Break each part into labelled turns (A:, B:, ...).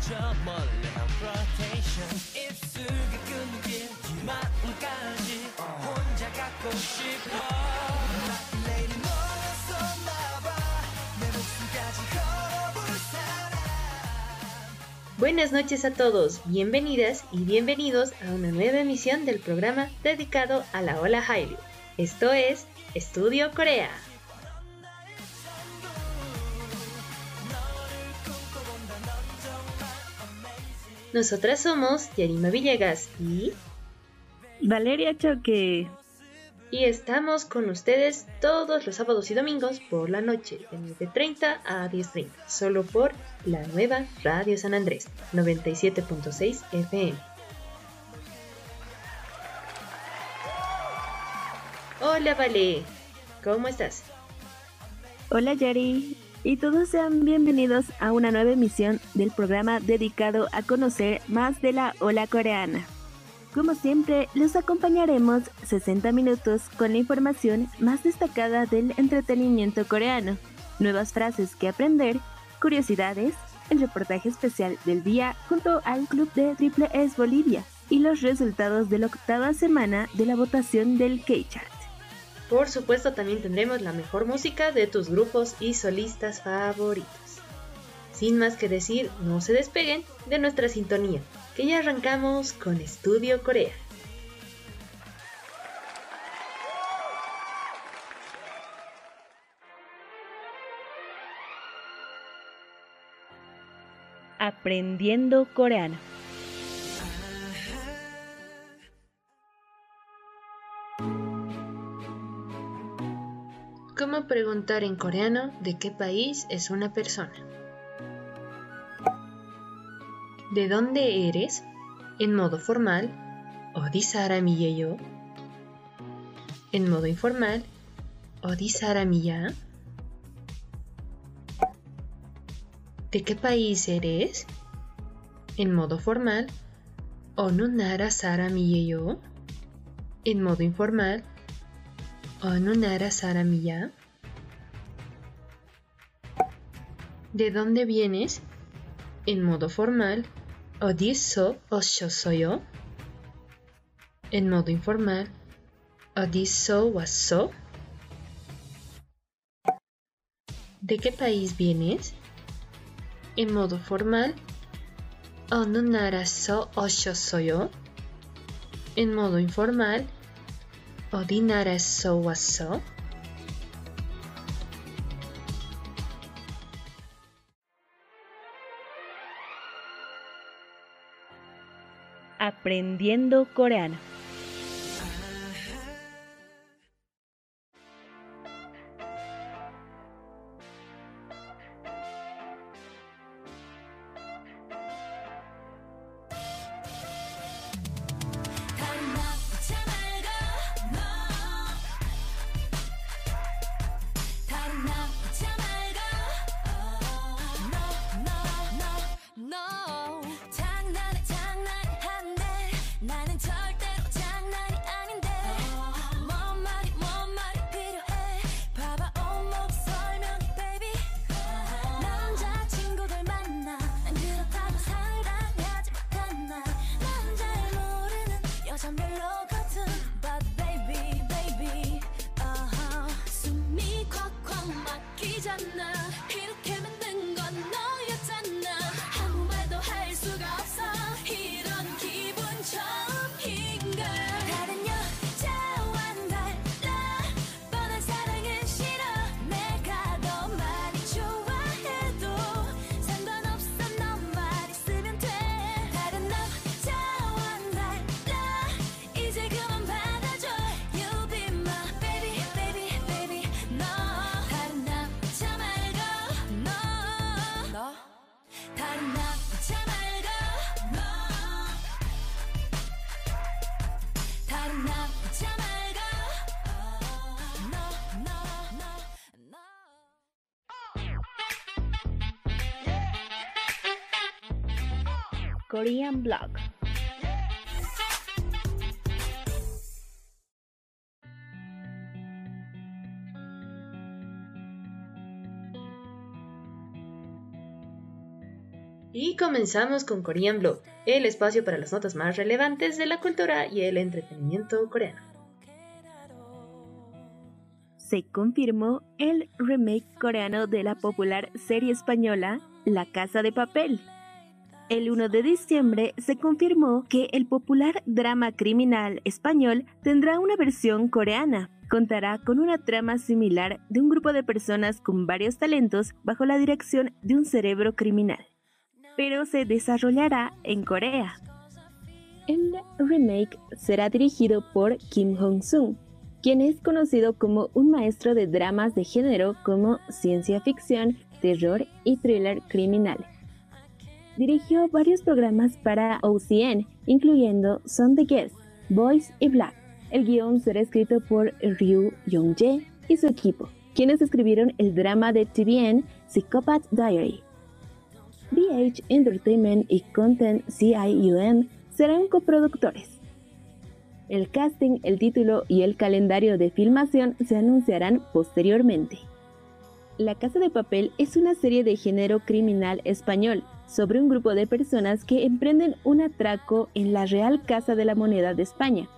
A: 멈춰져 몰래 난 rotation 입술이 끊길 마음까지 혼자 갖고 싶어 내일이 너였었나봐 내 목숨까지 걸어볼 사람
B: Buenas noches a todos, bienvenidas y bienvenidos a una nueva emisión del programa dedicado a la ola Hallyu. Esto es Estudio Corea. Nosotras somos Yarima Villegas y,
C: Valeria Choque.
B: y estamos con ustedes todos los sábados y domingos por la noche de 9.30 a 10.30, solo por la nueva Radio San Andrés 97.6 FM. Hola Vale, ¿cómo estás?
C: Hola Yari. Y todos sean bienvenidos a una nueva emisión del programa dedicado a conocer más de la ola coreana. Como siempre, los acompañaremos 60 minutos con la información más destacada del entretenimiento coreano, nuevas frases que aprender, curiosidades, el reportaje especial del día junto al club de Triple S Bolivia y los resultados de la octava semana de la votación del K-Chart.
B: Por supuesto también tendremos la mejor música de tus grupos y solistas favoritos. Sin más que decir, no se despeguen de nuestra sintonía, que ya arrancamos con Estudio Corea.
C: Aprendiendo coreano.
B: preguntar en coreano de qué país es una persona. ¿De dónde eres? En modo formal, yo. En modo informal, ya. ¿De qué país eres? En modo formal, Onunara yo. En modo informal, Onunara ya. de dónde vienes en modo formal, Odiso osho soyo. En modo informal, Odiso waso. ¿De qué país vienes? En modo formal, Ononaraso osho soyo. En modo informal, Odinaraso waso.
C: Aprendiendo coreano. Korean Blog.
B: Y comenzamos con Korean Blog, el espacio para las notas más relevantes de la cultura y el entretenimiento coreano.
C: Se confirmó el remake coreano de la popular serie española La Casa de Papel. El 1 de diciembre se confirmó que el popular drama criminal español tendrá una versión coreana. Contará con una trama similar de un grupo de personas con varios talentos bajo la dirección de un cerebro criminal, pero se desarrollará en Corea. El remake será dirigido por Kim Hong-sung, quien es conocido como un maestro de dramas de género como ciencia ficción, terror y thriller criminal. Dirigió varios programas para OCN, incluyendo Son the Guest, Boys y Black. El guion será escrito por Ryu Yong-jae y su equipo, quienes escribieron el drama de TVN Psychopath Diary. BH Entertainment y Content CIUM serán coproductores. El casting, el título y el calendario de filmación se anunciarán posteriormente. La Casa de Papel es una serie de género criminal español sobre un grupo de personas que emprenden un atraco en la Real Casa de la Moneda de España,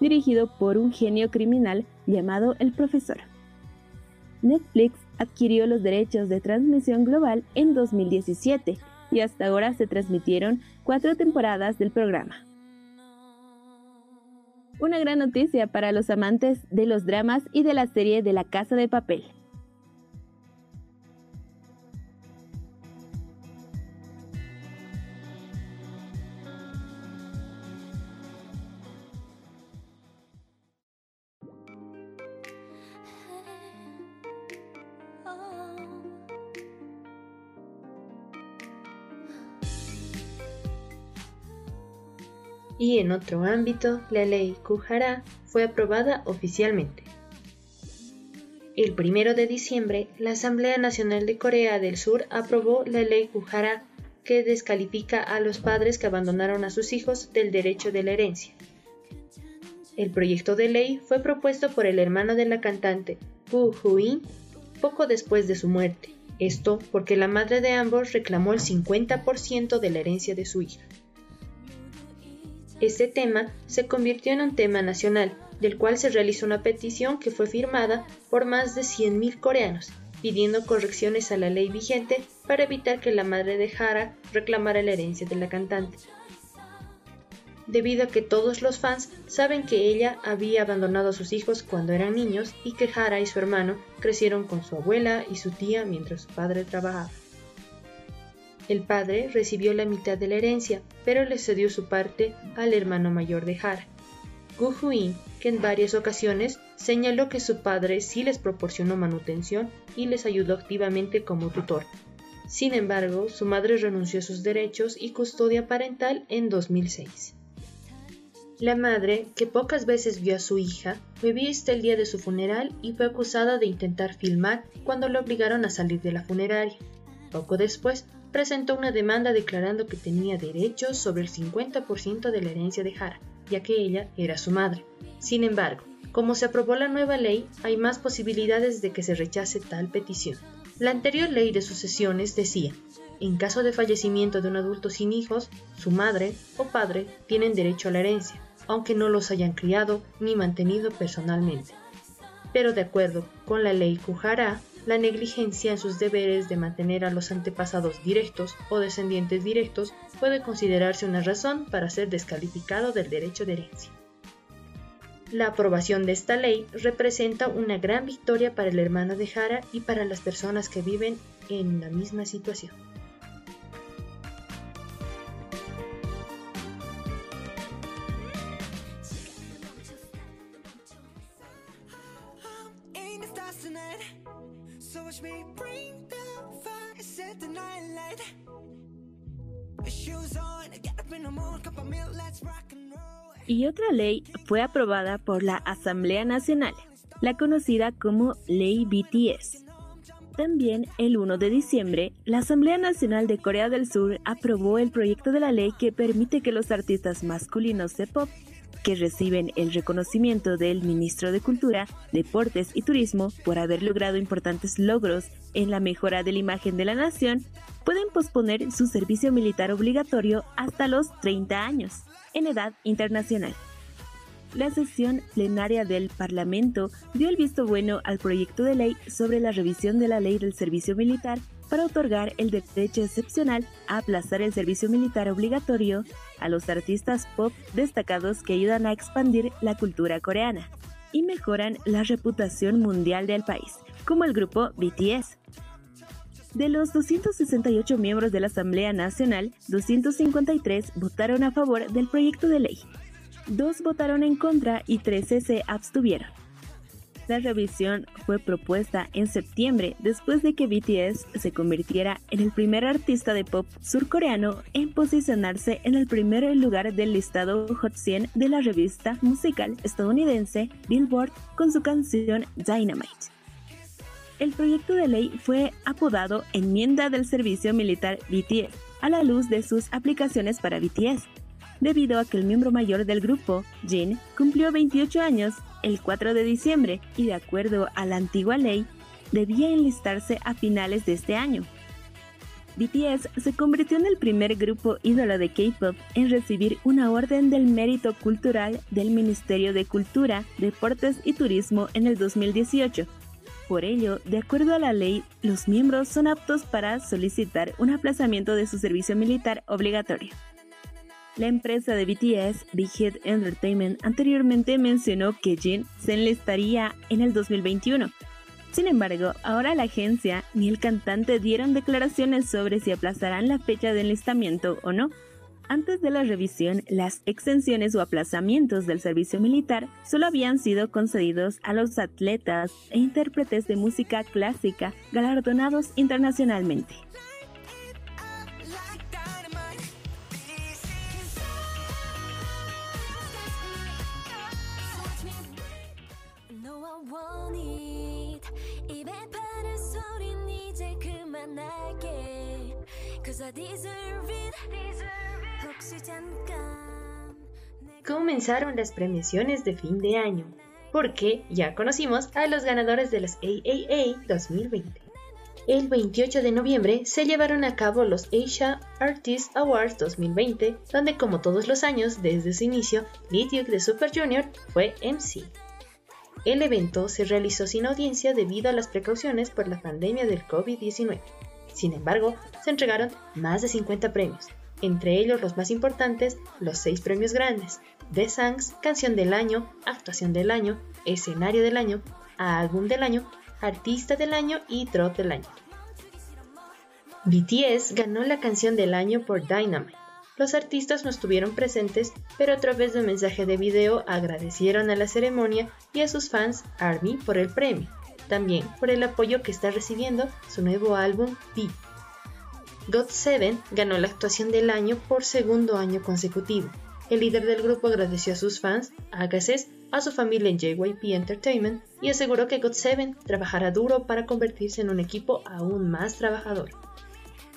C: dirigido por un genio criminal llamado el Profesor. Netflix adquirió los derechos de transmisión global en 2017 y hasta ahora se transmitieron cuatro temporadas del programa. Una gran noticia para los amantes de los dramas y de la serie de La Casa de Papel.
B: Y en otro ámbito, la ley Kuhara fue aprobada oficialmente. El 1 de diciembre, la Asamblea Nacional de Corea del Sur aprobó la ley Kuhara que descalifica a los padres que abandonaron a sus hijos del derecho de la herencia. El proyecto de ley fue propuesto por el hermano de la cantante, Pu Huin, poco después de su muerte. Esto porque la madre de ambos reclamó el 50% de la herencia de su hija. Este tema se convirtió en un tema nacional, del cual se realizó una petición que fue firmada por más de 100.000 coreanos, pidiendo correcciones a la ley vigente para evitar que la madre de Hara reclamara la herencia de la cantante. Debido a que todos los fans saben que ella había abandonado a sus hijos cuando eran niños y que Hara y su hermano crecieron con su abuela y su tía mientras su padre trabajaba. El padre recibió la mitad de la herencia, pero le cedió su parte al hermano mayor de Hara. Gu Huin, que en varias ocasiones señaló que su padre sí les proporcionó manutención y les ayudó activamente como tutor. Sin embargo, su madre renunció a sus derechos y custodia parental en 2006. La madre, que pocas veces vio a su hija, fue vista el día de su funeral y fue acusada de intentar filmar cuando lo obligaron a salir de la funeraria. Poco después, presentó una demanda declarando que tenía derechos sobre el 50% de la herencia de Hara, ya que ella era su madre. Sin embargo, como se aprobó la nueva ley, hay más posibilidades de que se rechace tal petición. La anterior ley de sucesiones decía, en caso de fallecimiento de un adulto sin hijos, su madre o padre tienen derecho a la herencia. aunque no los hayan criado ni mantenido personalmente. Pero de acuerdo con la ley Kujará, la negligencia en sus deberes de mantener a los antepasados directos o descendientes directos puede considerarse una razón para ser descalificado del derecho de herencia. La aprobación de esta ley representa una gran victoria para el hermano de Jara y para las personas que viven en la misma situación.
C: Y otra ley fue aprobada por la Asamblea Nacional, la conocida como Ley BTS. También el 1 de diciembre, la Asamblea Nacional de Corea del Sur aprobó el proyecto de la ley que permite que los artistas masculinos de pop que reciben el reconocimiento del ministro de Cultura, Deportes y Turismo por haber logrado importantes logros en la mejora de la imagen de la nación, pueden posponer su servicio militar obligatorio hasta los 30 años, en edad internacional. La sesión plenaria del Parlamento dio el visto bueno al proyecto de ley sobre la revisión de la ley del servicio militar para otorgar el derecho excepcional a aplazar el servicio militar obligatorio a los artistas pop destacados que ayudan a expandir la cultura coreana y mejoran la reputación mundial del país, como el grupo BTS. De los 268 miembros de la Asamblea Nacional, 253 votaron a favor del proyecto de ley, dos votaron en contra y 13 se abstuvieron. La revisión fue propuesta en septiembre después de que BTS se convirtiera en el primer artista de pop surcoreano en posicionarse en el primer lugar del listado Hot 100 de la revista musical estadounidense Billboard con su canción Dynamite. El proyecto de ley fue apodado Enmienda del Servicio Militar BTS a la luz de sus aplicaciones para BTS, debido a que el miembro mayor del grupo, Jin, cumplió 28 años el 4 de diciembre y de acuerdo a la antigua ley, debía enlistarse a finales de este año. BTS se convirtió en el primer grupo ídolo de K-pop en recibir una orden del mérito cultural del Ministerio de Cultura, Deportes y Turismo en el 2018. Por ello, de acuerdo a la ley, los miembros son aptos para solicitar un aplazamiento de su servicio militar obligatorio. La empresa de BTS, Big Hit Entertainment, anteriormente mencionó que Jin se enlistaría en el 2021. Sin embargo, ahora la agencia ni el cantante dieron declaraciones sobre si aplazarán la fecha de enlistamiento o no. Antes de la revisión, las exenciones o aplazamientos del servicio militar solo habían sido concedidos a los atletas e intérpretes de música clásica galardonados internacionalmente.
B: Comenzaron las premiaciones de fin de año, porque ya conocimos a los ganadores de las AAA 2020. El 28 de noviembre se llevaron a cabo los Asia Artist Awards 2020, donde como todos los años desde su inicio, Lee Duke de Super Junior fue MC. El evento se realizó sin audiencia debido a las precauciones por la pandemia del COVID-19. Sin embargo, se entregaron más de 50 premios, entre ellos los más importantes, los seis premios grandes, The Songs, Canción del Año, Actuación del Año, Escenario del Año, Álbum del Año, Artista del Año y Drop del Año. BTS ganó la Canción del Año por Dynamite. Los artistas no estuvieron presentes, pero a través de un mensaje de video agradecieron a la ceremonia y a sus fans ARMY por el premio, también por el apoyo que está recibiendo su nuevo álbum V. GOT7 ganó la actuación del año por segundo año consecutivo. El líder del grupo agradeció a sus fans, a a su familia en JYP Entertainment y aseguró que GOT7 trabajará duro para convertirse en un equipo aún más trabajador.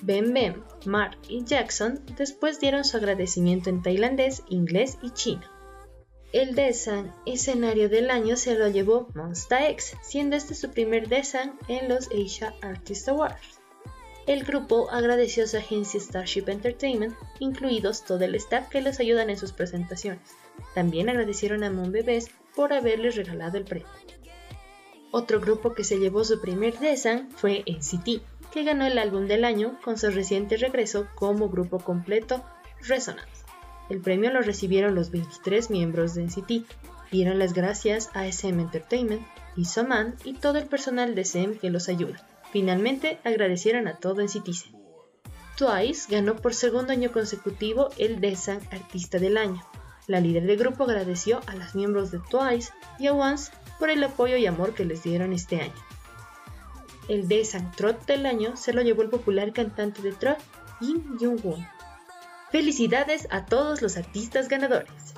B: Ben Ben, Mark y Jackson después dieron su agradecimiento en tailandés, inglés y chino. El Desan escenario del año se lo llevó Monsta X, siendo este su primer Desan en los Asia Artist Awards. El grupo agradeció a su agencia Starship Entertainment, incluidos todo el staff que les ayudan en sus presentaciones. También agradecieron a Bebés por haberles regalado el premio. Otro grupo que se llevó su primer Desan fue NCT, que ganó el álbum del año con su reciente regreso como grupo completo Resonance. El premio lo recibieron los 23 miembros de NCT. Dieron las gracias a SM Entertainment, Isoman y todo el personal de SM que los ayuda. Finalmente agradecieron a todo NCT. Twice ganó por segundo año consecutivo el Desan Artista del Año. La líder del grupo agradeció a los miembros de Twice y a Once por el apoyo y amor que les dieron este año. El Desan Trot del año se lo llevó el popular cantante de trot, Kim Jung-won. Felicidades a todos los artistas ganadores.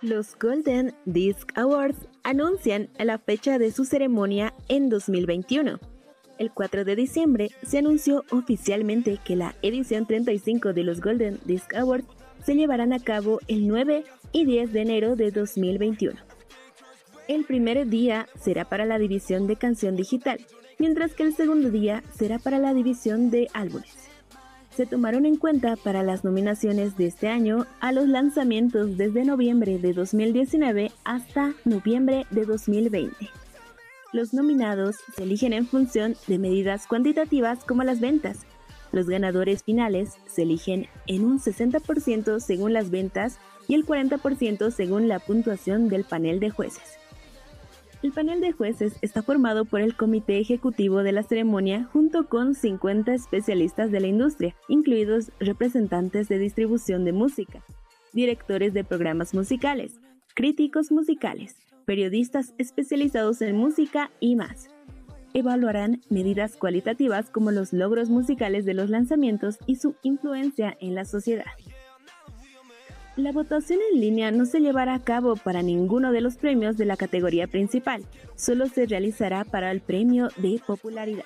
C: Los Golden Disc Awards anuncian la fecha de su ceremonia en 2021. El 4 de diciembre se anunció oficialmente que la edición 35 de los Golden Disc Awards se llevarán a cabo el 9 y 10 de enero de 2021. El primer día será para la división de canción digital, mientras que el segundo día será para la división de álbumes. Se tomaron en cuenta para las nominaciones de este año a los lanzamientos desde noviembre de 2019 hasta noviembre de 2020. Los nominados se eligen en función de medidas cuantitativas como las ventas. Los ganadores finales se eligen en un 60% según las ventas y el 40% según la puntuación del panel de jueces. El panel de jueces está formado por el comité ejecutivo de la ceremonia junto con 50 especialistas de la industria, incluidos representantes de distribución de música, directores de programas musicales, críticos musicales, periodistas especializados en música y más. Evaluarán medidas cualitativas como los logros musicales de los lanzamientos y su influencia en la sociedad. La votación en línea no se llevará a cabo para ninguno de los premios de la categoría principal, solo se realizará para el premio de popularidad.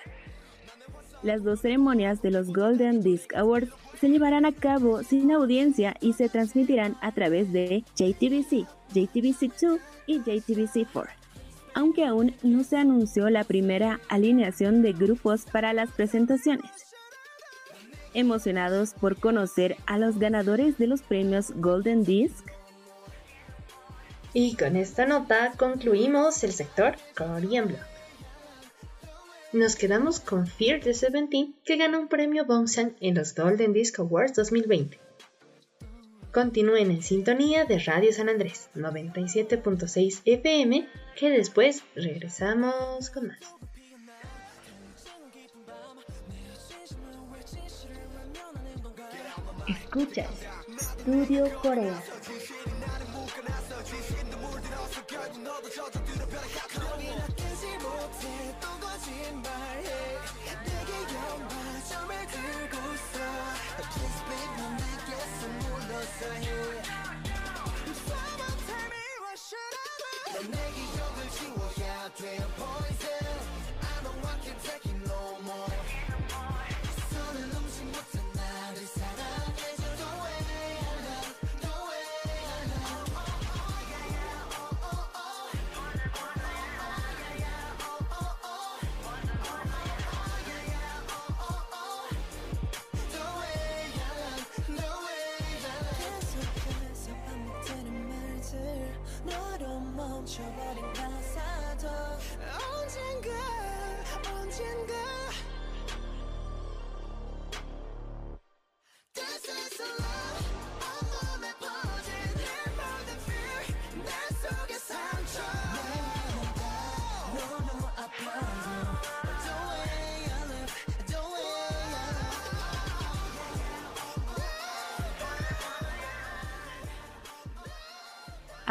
C: Las dos ceremonias de los Golden Disc Awards se llevarán a cabo sin audiencia y se transmitirán a través de JTBC, JTBC2 y JTBC4, aunque aún no se anunció la primera alineación de grupos para las presentaciones emocionados por conocer a los ganadores de los premios Golden Disc.
B: Y con esta nota concluimos el sector Korean Blog. Nos quedamos con Fear the Seventeen, que ganó un premio Bongsan en los Golden Disc Awards 2020. Continúen en sintonía de Radio San Andrés 97.6 FM, que después regresamos con más.
C: Escuchas Studio Corea.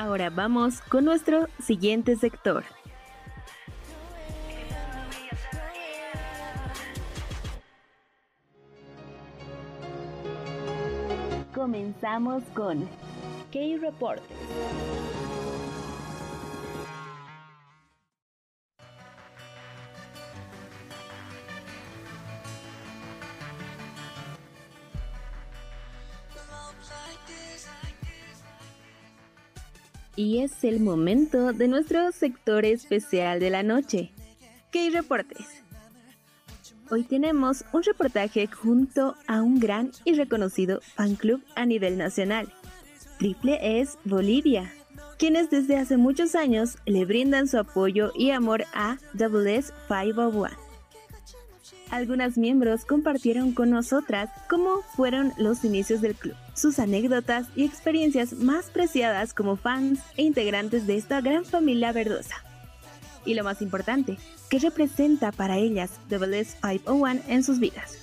C: Ahora vamos con nuestro siguiente sector. comenzamos con K-Reportes. Y es el momento de nuestro sector especial de la noche, K-Reportes. Hoy tenemos un reportaje junto a un gran y reconocido fan club a nivel nacional, Triple S Bolivia, quienes desde hace muchos años le brindan su apoyo y amor a Double S 501. Algunas miembros compartieron con nosotras cómo fueron los inicios del club, sus anécdotas y experiencias más preciadas como fans e integrantes de esta gran familia verdosa. Y lo más importante, ¿qué representa para ellas Double S 501 en sus vidas?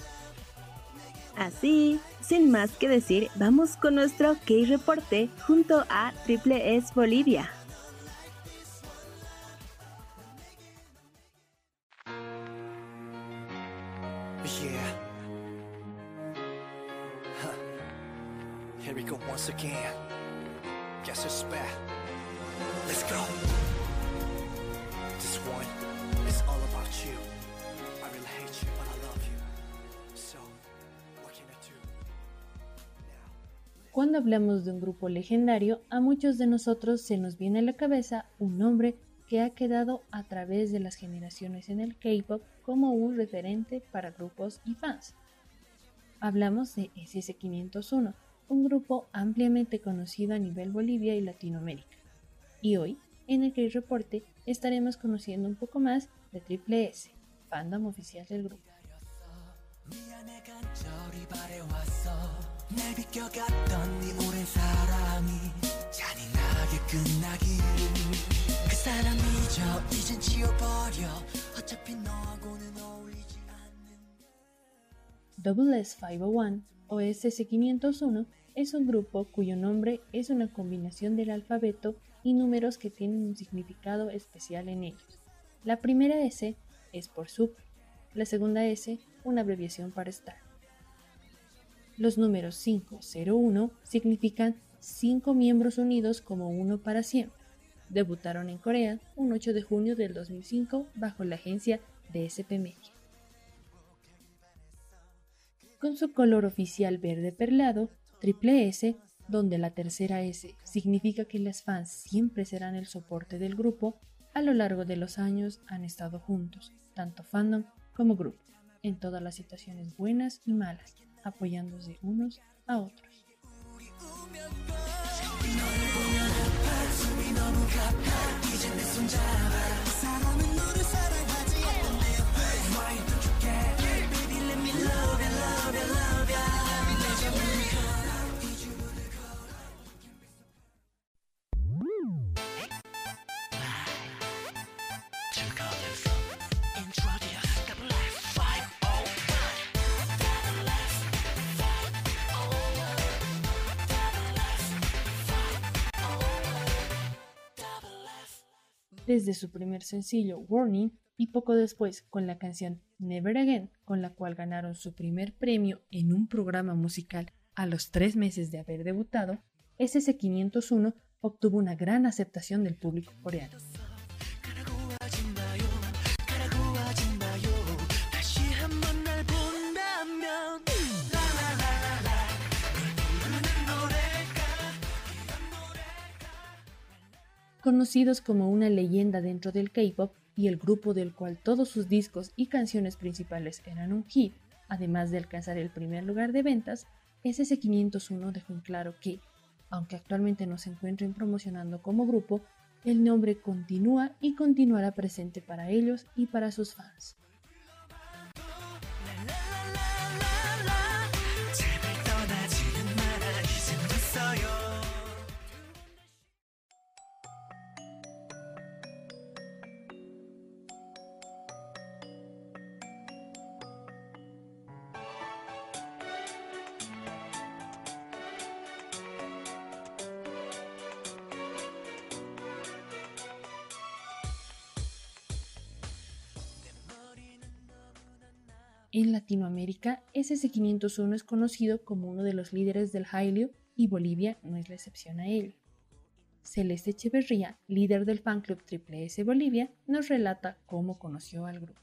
C: Así, sin más que decir, vamos con nuestro K-Reporte junto a Triple S Bolivia.
D: Once again. Guess it's back. Let's go. This one is all about you. I really hate you, but I love you. So, what can I do?
B: Cuando hablamos de un grupo legendario, a muchos de nosotros se nos viene a la cabeza un nombre que ha quedado a través de las generaciones en el K-pop como un referente para grupos y fans. Hablamos de SS501, un grupo ampliamente conocido a nivel Bolivia y Latinoamérica. Y hoy, en el Cris Reporte, estaremos conociendo un poco más de Triple S, fandom oficial del grupo. Double S501 o SS501 es un grupo cuyo nombre es una combinación del alfabeto y números que tienen un significado especial en ellos. La primera S es por Super, la segunda S una abreviación para Star. Los números 501 significan 5 miembros unidos como uno para siempre. Debutaron en Corea un 8 de junio del 2005 bajo la agencia DSP Media. Con su color oficial verde perlado, Triple S, donde la tercera S significa que las fans siempre serán el soporte del grupo, a lo largo de los años han estado juntos, tanto fandom como grupo, en todas las situaciones buenas y malas, apoyándose unos a otros. Desde su primer sencillo Warning y poco después con la canción Never Again, con la cual ganaron su primer premio en un programa musical a los tres meses de haber debutado, SS501 obtuvo una gran aceptación del público coreano. Conocidos como una leyenda dentro del K-pop y el grupo del cual todos sus discos y canciones principales eran un hit, además de alcanzar el primer lugar de ventas, SS501 dejó en claro que, aunque actualmente no se encuentren promocionando como grupo, el nombre continúa y continuará presente para ellos y para sus fans. Latinoamérica, SS501 es conocido como uno de los líderes del Hylio y Bolivia no es la excepción a ello. Celeste Echeverría, líder del fan club Triple S Bolivia, nos relata cómo conoció al grupo.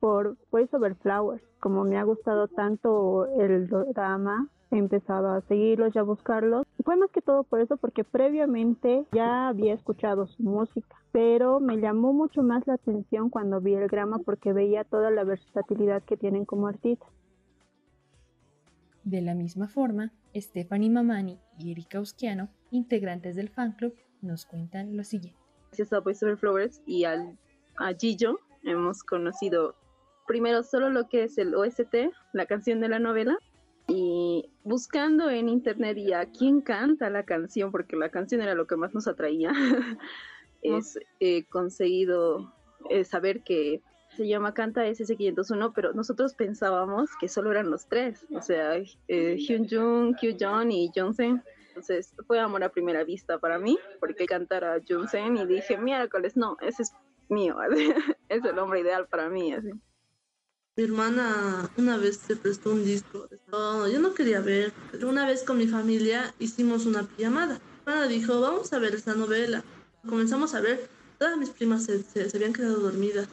E: Por Voice Over Flowers, como me ha gustado tanto el drama, he empezado a seguirlos y a buscarlos. Fue más que todo por eso, porque previamente ya había escuchado su música, pero me llamó mucho más la atención cuando vi el drama porque veía toda la versatilidad que tienen como artistas.
B: De la misma forma, Stephanie Mamani y Erika Usquiano, integrantes del fan club, nos cuentan lo siguiente.
F: Gracias a Voice Over Flowers y al, a Gillo hemos conocido primero solo lo que es el OST, la canción de la novela, y buscando en internet y a quién canta la canción, porque la canción era lo que más nos atraía, es eh, conseguido eh, saber que se llama Canta SS501, pero nosotros pensábamos que solo eran los tres, o sea, eh, Hyun Jung, Kyu Jong y Johnson. Entonces fue amor a primera vista para mí, porque cantara Johnson y dije, miércoles, no, ese es mío, es el hombre ideal para mí, así.
G: Mi hermana una vez se prestó un disco. No, yo no quería ver, pero una vez con mi familia hicimos una pijamada. Mi hermana dijo, vamos a ver esta novela. Comenzamos a ver, todas mis primas se, se, se habían quedado dormidas.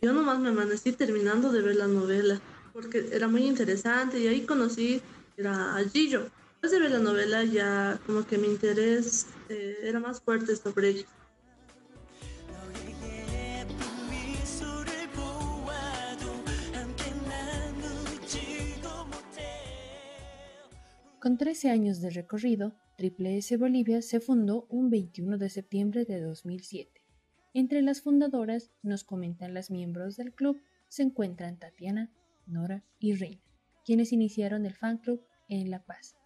G: Yo nomás me amanecí terminando de ver la novela, porque era muy interesante y ahí conocí era a Gillo. Después de ver la novela ya como que mi interés eh, era más fuerte sobre ellos.
B: Con 13 años de recorrido, Triple S Bolivia se fundó un 21 de septiembre de 2007. Entre las fundadoras, nos comentan las miembros del club, se encuentran Tatiana, Nora y Reina, quienes iniciaron el fan club en La Paz.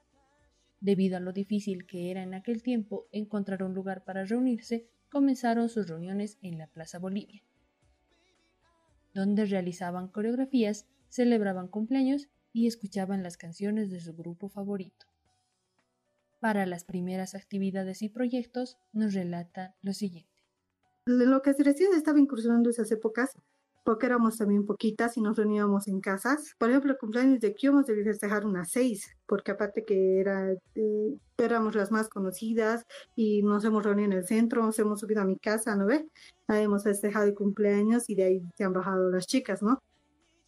B: Debido a lo difícil que era en aquel tiempo encontrar un lugar para reunirse, comenzaron sus reuniones en la Plaza Bolivia, donde realizaban coreografías, celebraban cumpleaños y escuchaban las canciones de su grupo favorito. Para las primeras actividades y proyectos nos relata lo siguiente.
H: Lo que recién estaba incursionando esas épocas, porque éramos también poquitas y nos reuníamos en casas. Por ejemplo, el cumpleaños de hemos debido festejar unas seis, porque aparte que era, eh, éramos las más conocidas y nos hemos reunido en el centro, nos hemos subido a mi casa, ¿no ve? Hemos festejado el cumpleaños y de ahí se han bajado las chicas, ¿no?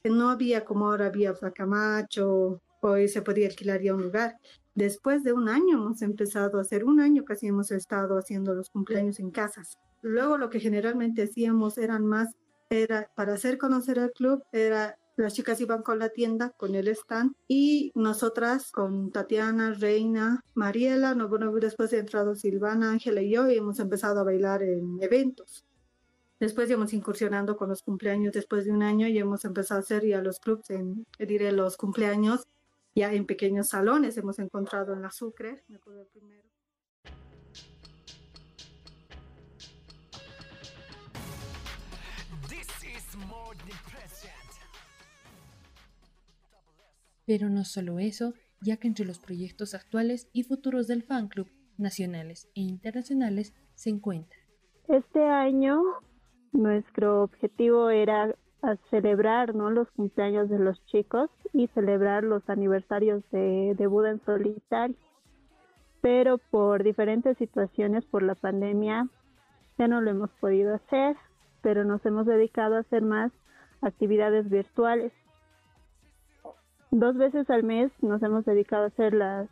H: No había como ahora había Flacamacho, hoy se podía alquilar ya un lugar. Después de un año hemos empezado a hacer, un año casi hemos estado haciendo los cumpleaños en casas. Luego lo que generalmente hacíamos eran más, era para hacer conocer al club, era las chicas iban con la tienda, con el stand, y nosotras con Tatiana, Reina, Mariela, no, después ha entrado Silvana, Ángela y yo, y hemos empezado a bailar en eventos. Después íbamos incursionando con los cumpleaños después de un año y hemos empezado a hacer ya los clubs, en, diré los cumpleaños ya en pequeños salones. Hemos encontrado en la Sucre, me acuerdo el primero.
B: Pero no solo eso, ya que entre los proyectos actuales y futuros del fan club, nacionales e internacionales, se encuentra.
E: Este año nuestro objetivo era celebrar ¿no? los cumpleaños de los chicos y celebrar los aniversarios de, de Buda en solitario. Pero por diferentes situaciones, por la pandemia, ya no lo hemos podido hacer, pero nos hemos dedicado a hacer más actividades virtuales. Dos veces al mes nos hemos dedicado a hacer las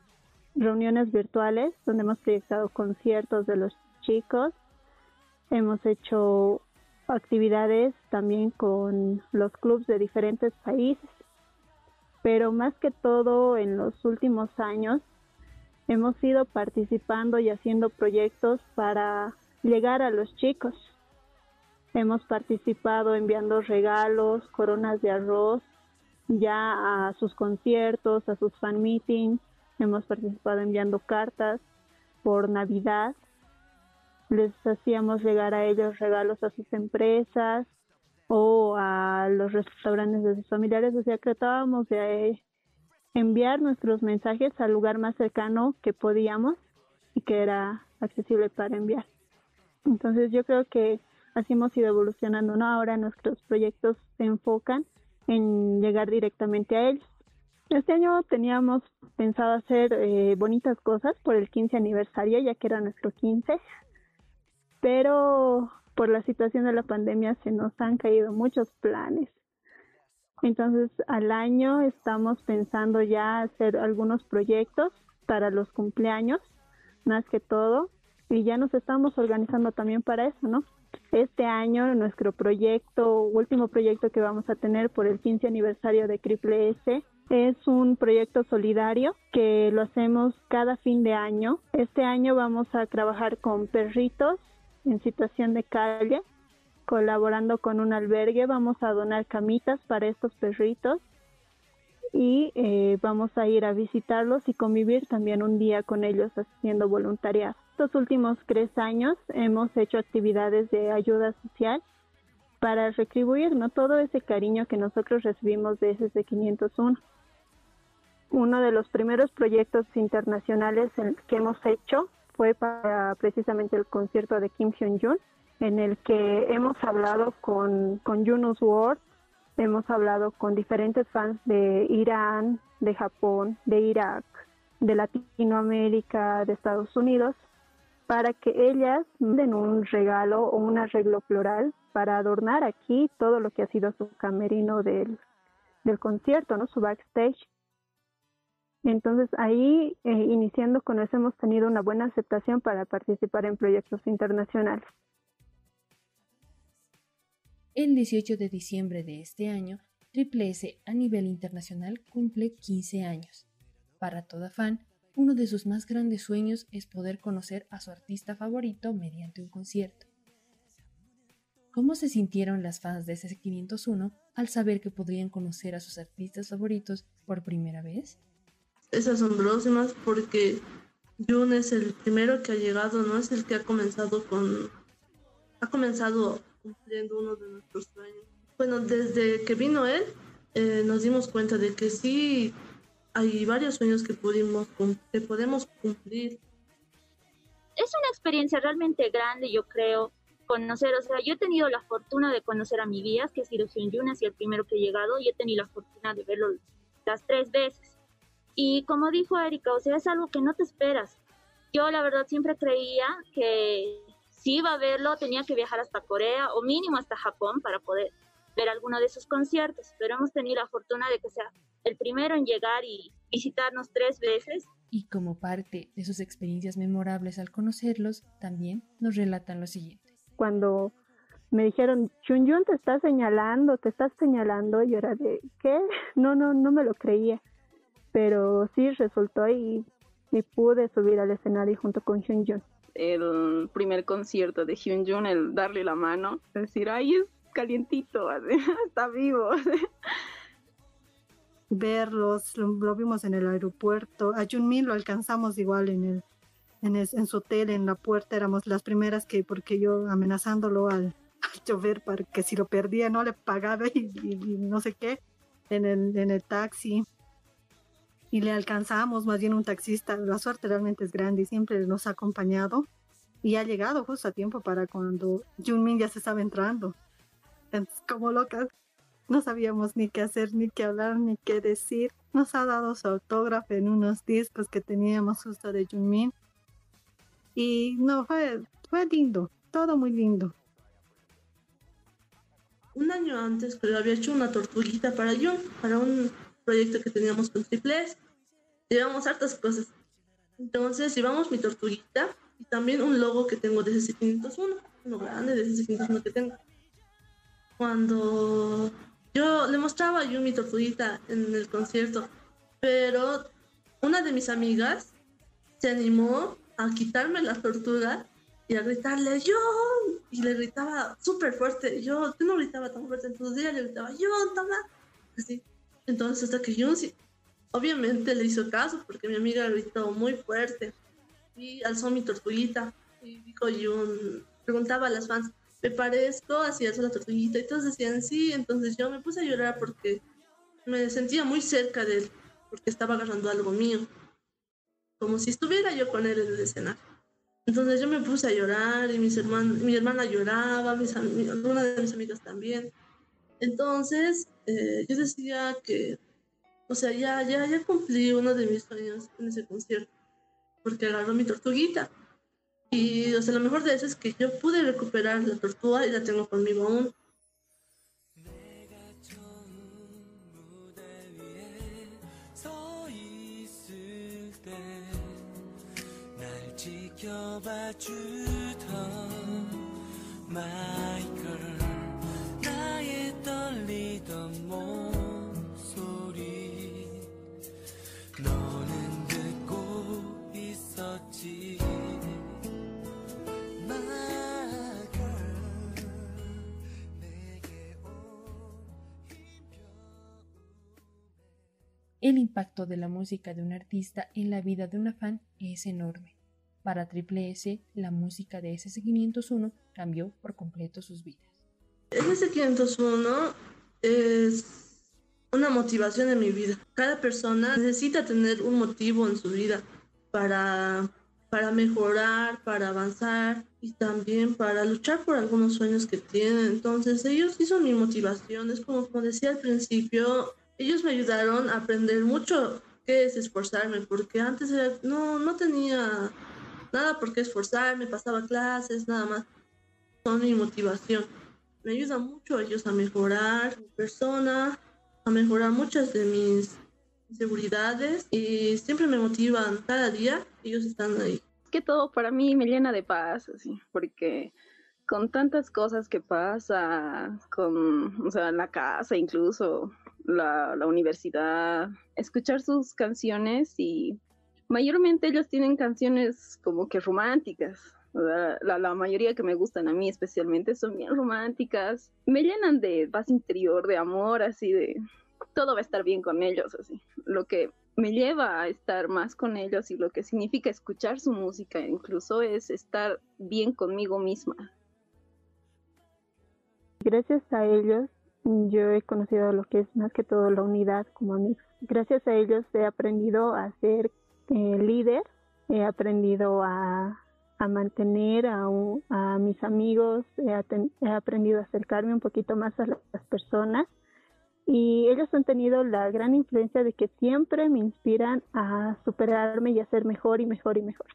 E: reuniones virtuales, donde hemos proyectado conciertos de los chicos. Hemos hecho actividades también con los clubes de diferentes países, pero más que todo en los últimos años hemos ido participando y haciendo proyectos para llegar a los chicos. Hemos participado enviando regalos, coronas de arroz, ya a sus conciertos, a sus fan meetings. Hemos participado enviando cartas por Navidad les hacíamos llegar a ellos regalos a sus empresas o a los restaurantes de sus familiares, o sea, tratábamos de enviar nuestros mensajes al lugar más cercano que podíamos y que era accesible para enviar. Entonces yo creo que así hemos ido evolucionando, ¿no? Ahora nuestros proyectos se enfocan en llegar directamente a ellos. Este año teníamos pensado hacer eh, bonitas cosas por el 15 aniversario, ya que era nuestro 15, pero por la situación de la pandemia se nos han caído muchos planes. Entonces, al año estamos pensando ya hacer algunos proyectos para los cumpleaños, más que todo, y ya nos estamos organizando también para eso, ¿no? Este año nuestro proyecto, último proyecto que vamos a tener por el 15 aniversario de Triple S, es un proyecto solidario que lo hacemos cada fin de año. Este año vamos a trabajar con perritos en situación de calle colaborando con un albergue, vamos a donar camitas para estos perritos y eh, vamos a ir a visitarlos y convivir también un día con ellos haciendo voluntariado. Estos últimos tres años hemos hecho actividades de ayuda social para retribuir ¿no? todo ese cariño que nosotros recibimos de ese 501. Uno de los primeros proyectos internacionales que hemos hecho fue para precisamente el concierto de Kim Hyun-jun en el que hemos hablado con, con Yunus Ward, hemos hablado con diferentes fans de Irán, de Japón, de Irak, de Latinoamérica, de Estados Unidos, para que ellas den un regalo o un arreglo floral para adornar aquí todo lo que ha sido su camerino del, del concierto, ¿no? Su backstage. Entonces ahí, eh, iniciando con eso, hemos tenido una buena aceptación para participar en proyectos internacionales.
D: El 18 de diciembre de este año, Triple S a nivel internacional cumple 15 años. Para toda fan, uno de sus más grandes sueños es poder conocer a su artista favorito mediante un concierto. ¿Cómo se sintieron las fans de SS501 al saber que podrían conocer a sus artistas favoritos por primera vez?
G: Es asombroso porque Jun es el primero que ha llegado, no es el que ha comenzado con ha comenzado cumpliendo uno de nuestros sueños. Bueno, desde que vino él, eh, nos dimos cuenta de que sí hay varios sueños que, pudimos, que podemos cumplir.
I: Es una experiencia realmente grande, yo creo, conocer, o sea, yo he tenido la fortuna de conocer a mi guía, que sido Hyun Yun, y el primero que he llegado, y he tenido la fortuna de verlo las tres veces. Y como dijo Erika, o sea, es algo que no te esperas. Yo la verdad siempre creía que si iba a verlo tenía que viajar hasta Corea o mínimo hasta Japón para poder ver alguno de sus conciertos, pero hemos tenido la fortuna de que sea el primero en llegar y visitarnos tres veces.
D: Y como parte de sus experiencias memorables al conocerlos, también nos relatan lo siguiente.
E: Cuando me dijeron, Chun Yun te está señalando, te estás señalando, yo era de, ¿qué? No, no, no me lo creía. Pero sí resultó y, y pude subir al escenario junto con Chun Yun
F: el primer concierto de Hyun Jun, el darle la mano, decir, ay, es calientito, está vivo.
H: Verlos, lo, vimos en el aeropuerto. A Junmin lo alcanzamos igual en el, en, en, su hotel, en la puerta. Éramos las primeras que, porque yo amenazándolo al, al chofer para que si lo perdía no le pagaba y, y no sé qué en el, en el taxi y le alcanzamos más bien un taxista. La suerte realmente es grande y siempre nos ha acompañado y ha llegado justo a tiempo para cuando Junmin ya se estaba entrando. Entonces, como locas, no sabíamos ni qué hacer, ni qué hablar, ni qué decir. Nos ha dado su autógrafo en unos discos que teníamos justo de Junmin. Y no, fue, fue lindo, todo muy lindo.
G: Un año antes, pero había hecho una tortuguita para Jun, para un proyecto que teníamos con Triples, llevamos hartas cosas. Entonces llevamos mi tortuguita y también un logo que tengo de CC501, uno grande de CC501 que tengo. Cuando yo le mostraba yo mi tortuguita en el concierto, pero una de mis amigas se animó a quitarme la tortuga y a gritarle yo y le gritaba súper fuerte yo, yo no gritaba tan fuerte entonces ella le gritaba yo toma así entonces hasta que Jun obviamente le hizo caso porque mi amiga gritó muy fuerte y alzó mi tortuguita y dijo Jun, preguntaba a las fans, ¿me parezco? Así alzó la tortuguita y todos decían sí, entonces yo me puse a llorar porque me sentía muy cerca de él porque estaba agarrando algo mío, como si estuviera yo con él en el escenario. Entonces yo me puse a llorar y mis herman- mi hermana lloraba, mis, una de mis amigas también. Entonces eh, yo decía que, o sea, ya, ya, ya cumplí uno de mis sueños en ese concierto, porque agarró mi tortuguita. Y, o sea, lo mejor de eso es que yo pude recuperar la tortuga y la tengo conmigo aún.
D: 서 있을 때 날 지켜봐 주던 마이클 나의 떨리던 목소리 너는 듣고 있었지 마이클 내게 온
B: El impacto de la música de un artista en la vida de una fan es enorme. Para Triple S, la música de SS501 cambió por completo sus vidas.
G: SS501 es una motivación en mi vida. Cada persona necesita tener un motivo en su vida para, para mejorar, para avanzar y también para luchar por algunos sueños que tienen. Entonces ellos son mi motivación. Es como, como decía al principio, ellos me ayudaron a aprender mucho qué es esforzarme, porque antes era- no, no tenía nada por qué esforzarme, pasaba clases, nada más. Son mi motivación me ayuda mucho ellos a mejorar mi persona, a mejorar muchas de mis inseguridades y siempre me motivan cada día, ellos están ahí.
F: Es que todo para mí me llena de paz, así, porque con tantas cosas que pasa, con, o sea, la casa incluso, la, la universidad, escuchar sus canciones y mayormente ellos tienen canciones como que románticas. La mayoría que me gustan a mí especialmente son bien románticas. Me llenan de paz interior, de amor, así de todo va a estar bien con ellos, así. Lo que me lleva a estar más con ellos y lo que significa escuchar su música incluso es estar bien conmigo misma.
E: Gracias a ellos yo he conocido lo que es más que todo la unidad como amigos. Gracias a ellos he aprendido a ser eh, líder, he aprendido a, a mantener a, mis amigos, he, he aprendido a acercarme un poquito más a las personas y ellos han tenido la gran influencia de que siempre me inspiran a superarme y a ser mejor y mejor y mejor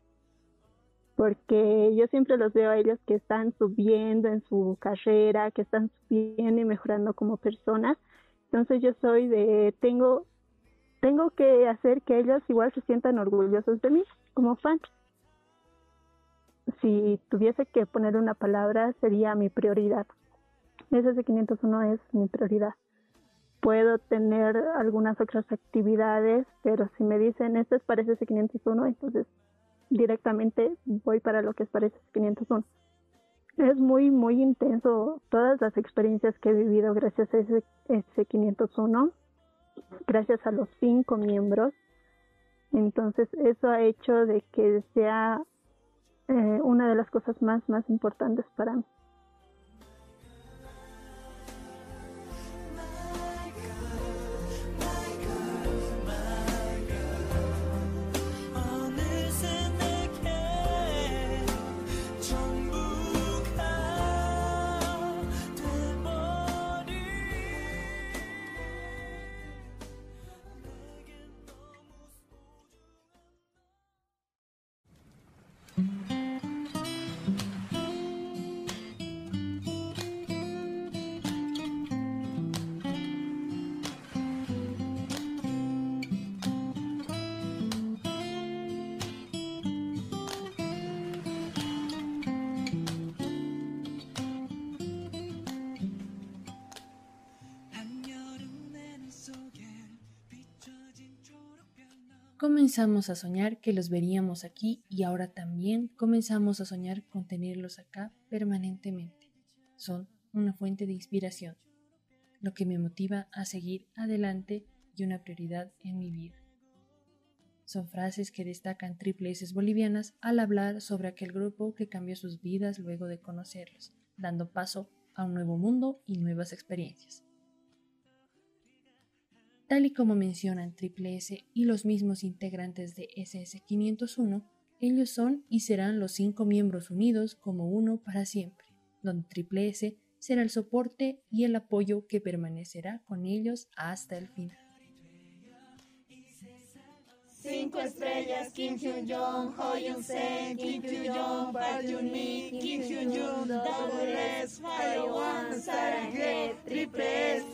E: porque yo siempre los veo a ellos que están subiendo en su carrera, que están subiendo y mejorando como personas. Entonces yo soy de, tengo, tengo que hacer que ellos igual se sientan orgullosos de mí como fan. Si tuviese que poner una palabra, sería mi prioridad. Ese 501 es mi prioridad. Puedo tener algunas otras actividades, pero si me dicen, esto es para ese 501, entonces directamente voy para lo que es para ese 501. Es muy, muy intenso todas las experiencias que he vivido gracias a ese, ese 501, gracias a los cinco miembros. Entonces eso ha hecho de que sea eh, una de las cosas más, más importantes para mí.
B: Comenzamos a soñar que los veríamos aquí y ahora también comenzamos a soñar con tenerlos acá permanentemente. Son una fuente de inspiración, lo que me motiva a seguir adelante y una prioridad en mi vida. Son frases que destacan triple S bolivianas al hablar sobre aquel grupo que cambió sus vidas luego de conocerlos, dando paso a un nuevo mundo y nuevas experiencias. Tal y como mencionan Triple S y los mismos integrantes de SS501,
D: Ellos son y serán los cinco miembros unidos como uno para siempre, donde Triple S será el soporte y el apoyo que permanecerá con ellos hasta el final.
J: Cinco estrellas, Kim Hyun Jong, Ho Yun Se, Kim Kyu Jong, Jun Mi, Kim Hyun Jung, Double S, Fire Triple S,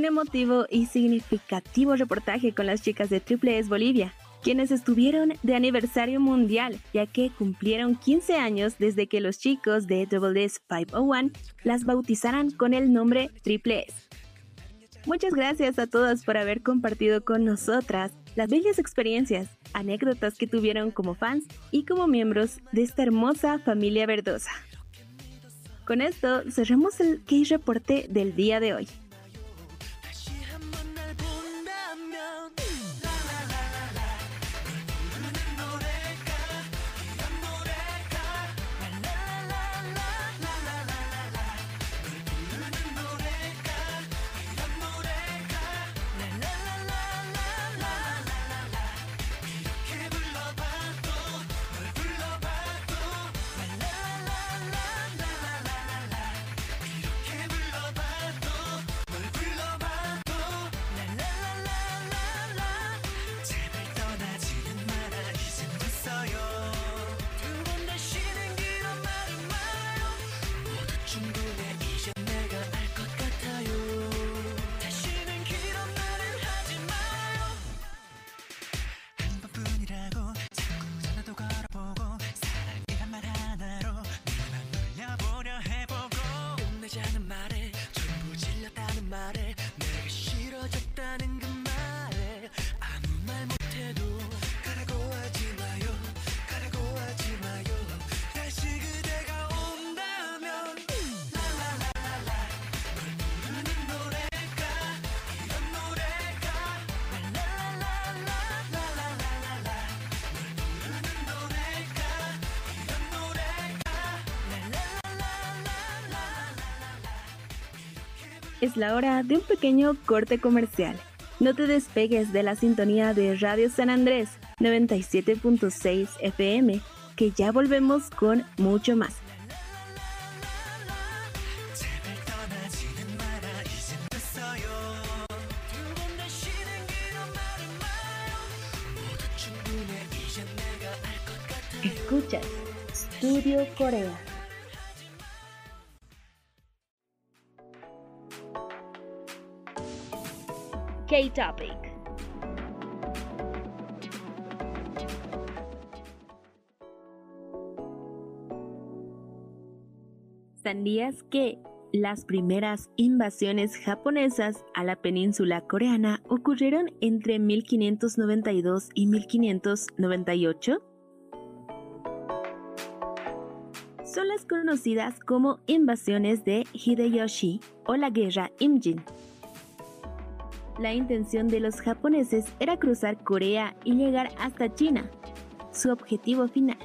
C: Un emotivo y significativo reportaje con las chicas de Triple S Bolivia, quienes estuvieron de aniversario mundial, ya que cumplieron 15 años desde que los chicos de Double S 501 las bautizaran con el nombre Triple S. Muchas gracias a todas por haber compartido con nosotras las bellas experiencias, anécdotas que tuvieron como fans y como miembros de esta hermosa familia verdosa. Con esto cerramos el Key Reporte del día de hoy. Es la hora de un pequeño corte comercial. No te despegues de la sintonía de Radio San Andrés 97.6 FM, que ya volvemos con mucho más. K-Topic. ¿Sabías que las primeras invasiones japonesas a la península coreana ocurrieron entre 1592 y 1598? Son las conocidas como invasiones de Hideyoshi o la guerra Imjin. La intención de los japoneses era cruzar Corea y llegar hasta China, su objetivo final.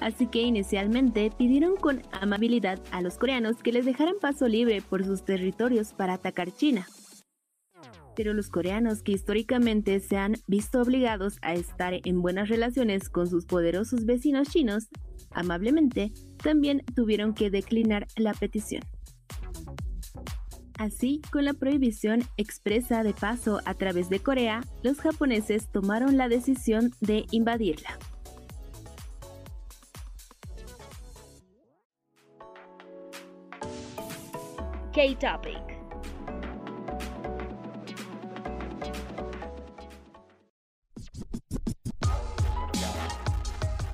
C: Así que inicialmente pidieron con amabilidad a los coreanos que les dejaran paso libre por sus territorios para atacar China. Pero los coreanos que históricamente se han visto obligados a estar en buenas relaciones con sus poderosos vecinos chinos, amablemente también tuvieron que declinar la petición. Así, con la prohibición expresa de paso a través de Corea, los japoneses tomaron la decisión de invadirla. K-Topic.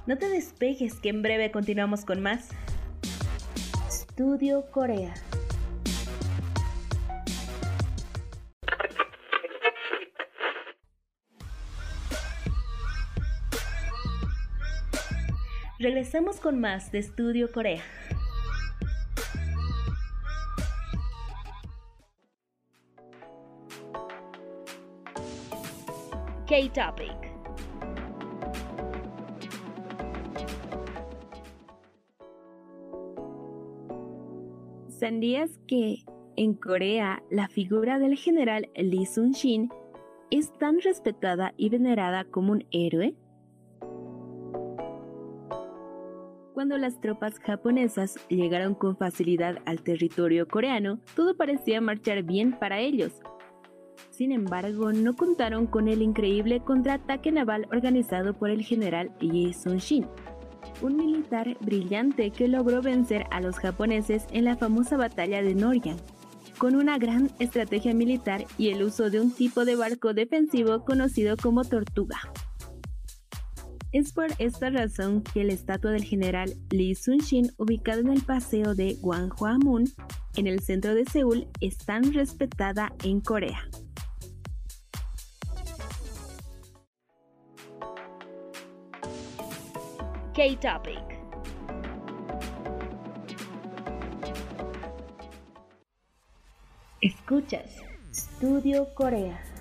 C: No te despejes que en breve continuamos con más. Studio Corea. Regresamos con más de Estudio Corea. K-Topic. ¿Sabías que en Corea la figura del general Lee Sun-shin es tan respetada y venerada como un héroe? Cuando las tropas japonesas llegaron con facilidad al territorio coreano, todo parecía marchar bien para ellos. Sin embargo, no contaron con el increíble contraataque naval organizado por el general Lee Sun-shin, un militar brillante que logró vencer a los japoneses en la famosa batalla de Noryang, con una gran estrategia militar y el uso de un tipo de barco defensivo conocido como tortuga. Es por esta razón que la estatua del general Lee Sun-shin, ubicada en el paseo de Gwanghwamun, en el centro de Seúl, es tan respetada en Corea. K-Topic. Escuchas Studio Corea.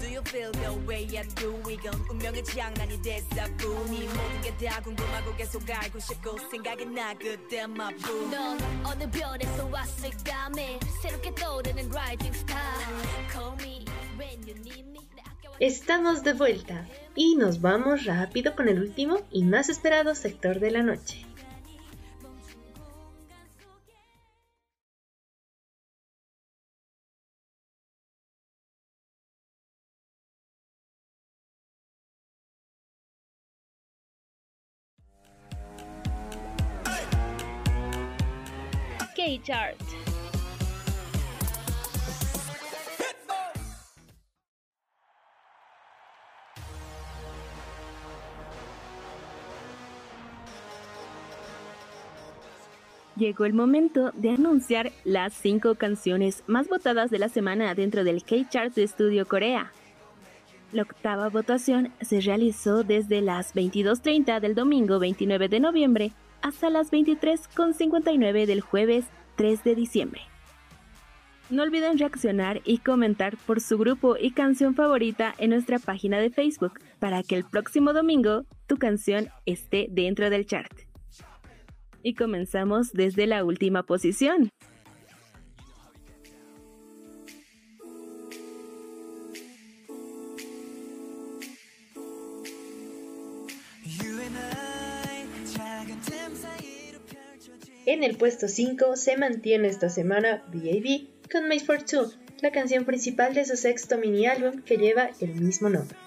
K: Do you feel the way I do? 이건 운명의 장난이 됐어 보니 모든 게 다 궁금하고 계속 알고 싶고 생각이 나 그때 마부
L: 넌 어느 별에서 왔을까 매일 새롭게 떠오르는 rising star Call me when you need me 내 아껴와
B: Estamos de vuelta y nos vamos rápido con el último y más esperado sector de la noche.
C: K-Chart. Llegó el momento de anunciar las 5 canciones más votadas de la semana dentro del K-Chart de Estudio Corea. La octava votación se realizó desde las 22.30 del domingo 29 de noviembre hasta las 23.59 del jueves 3 de diciembre. No olviden reaccionar y comentar por su grupo y canción favorita en nuestra página de Facebook para que el próximo domingo tu canción esté dentro del chart. Y comenzamos desde la última posición.
B: En el puesto 5 se mantiene esta semana B.A.B. con Made for Two, la canción principal de su sexto mini álbum que lleva el mismo nombre.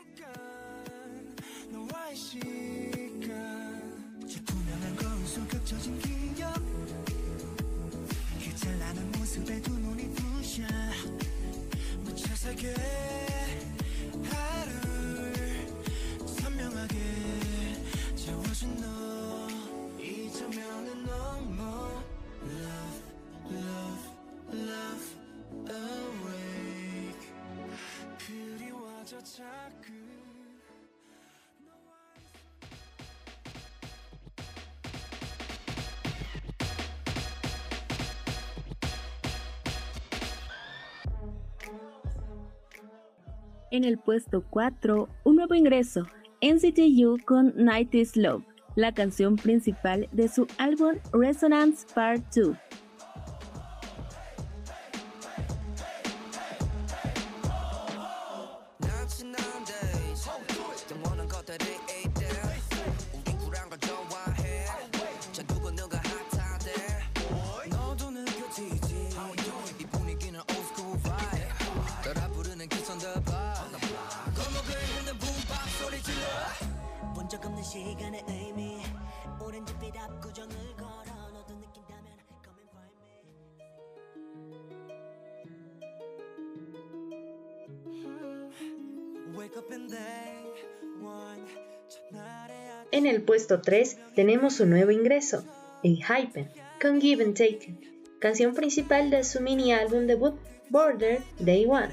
C: en el puesto 4 un nuevo ingreso, NCT U con Night is Love, la canción principal de su álbum Resonance Part 2.
B: puesto 3 tenemos un nuevo ingreso, el Hypen, con Give and Take, canción principal de su mini álbum debut Border Day One.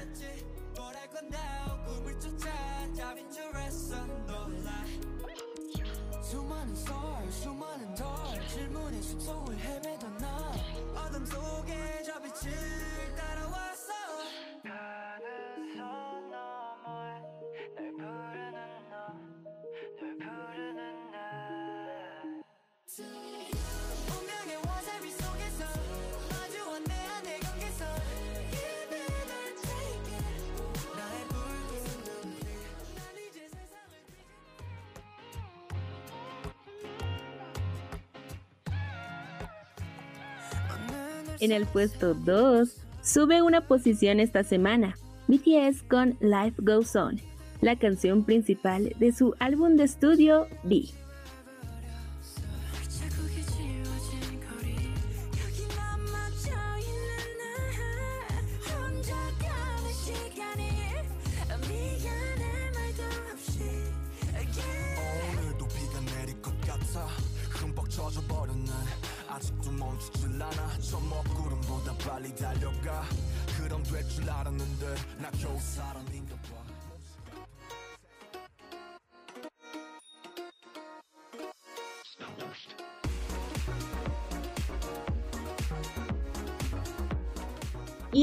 C: En el puesto 2, sube una posición esta semana, BTS con Life Goes On, la canción principal de su álbum de estudio B.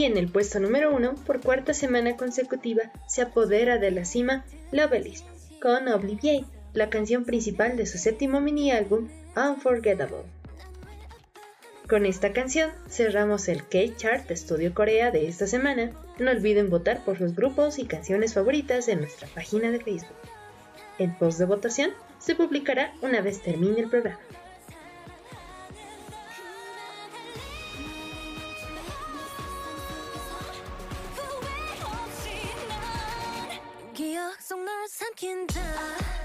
B: en el puesto número uno por cuarta semana consecutiva se apodera de la cima Lovelist con Obliviate, la canción principal de su séptimo mini álbum Unforgettable. Con esta canción cerramos el K-Chart de Estudio Corea de esta semana. No olviden votar por sus grupos y canciones favoritas en nuestra página de Facebook. El post de votación se publicará una vez termine el programa.
A: pumpkin time.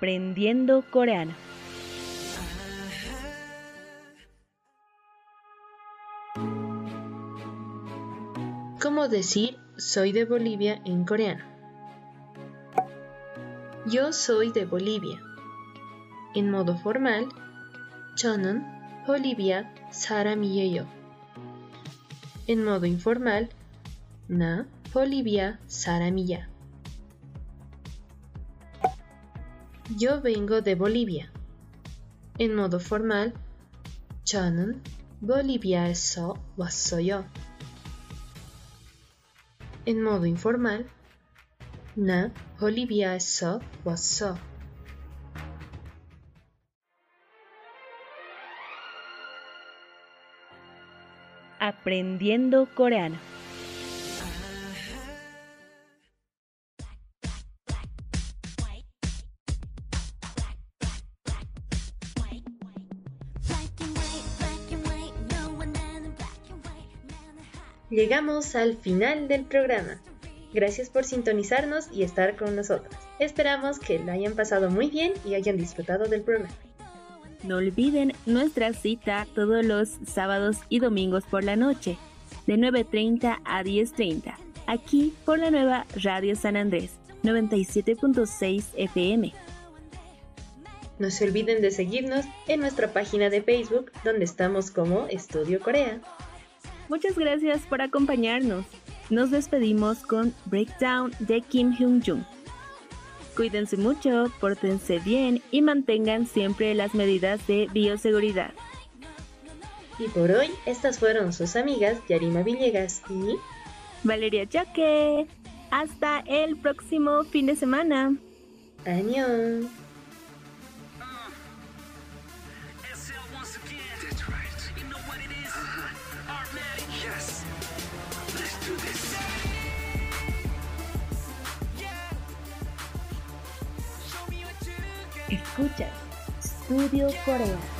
C: Aprendiendo Coreano.
B: ¿Cómo decir soy de Bolivia en coreano? Yo soy de Bolivia. En modo formal, 저는 Bolivia 사람이에요. En modo informal, 나 Bolivia 사람이야. Yo vengo de Bolivia. En modo formal, 저는 Bolivia에서 왔어요. En modo informal, 나 Bolivia에서 왔어.
C: Aprendiendo coreano.
B: Llegamos al final del programa. Gracias por sintonizarnos y estar con nosotros. Esperamos que la hayan pasado muy bien y hayan disfrutado del programa.
C: No olviden nuestra cita todos los sábados y domingos por la noche, de 9.30 a 10.30, aquí por la nueva Radio San Andrés, 97.6 FM.
B: No se olviden de seguirnos en nuestra página de Facebook, donde estamos como Estudio Corea.
C: Muchas gracias por acompañarnos. Nos despedimos con Breakdown de Kim Hyun Jung. Cuídense mucho, pórtense bien y mantengan siempre las medidas de bioseguridad.
B: Y por hoy, estas fueron sus amigas Yarima Villegas y
C: Valeria Choque. Hasta el próximo fin de semana.
B: Añón.
C: Escuchas Studio Corea.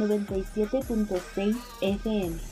C: 97.6 FM.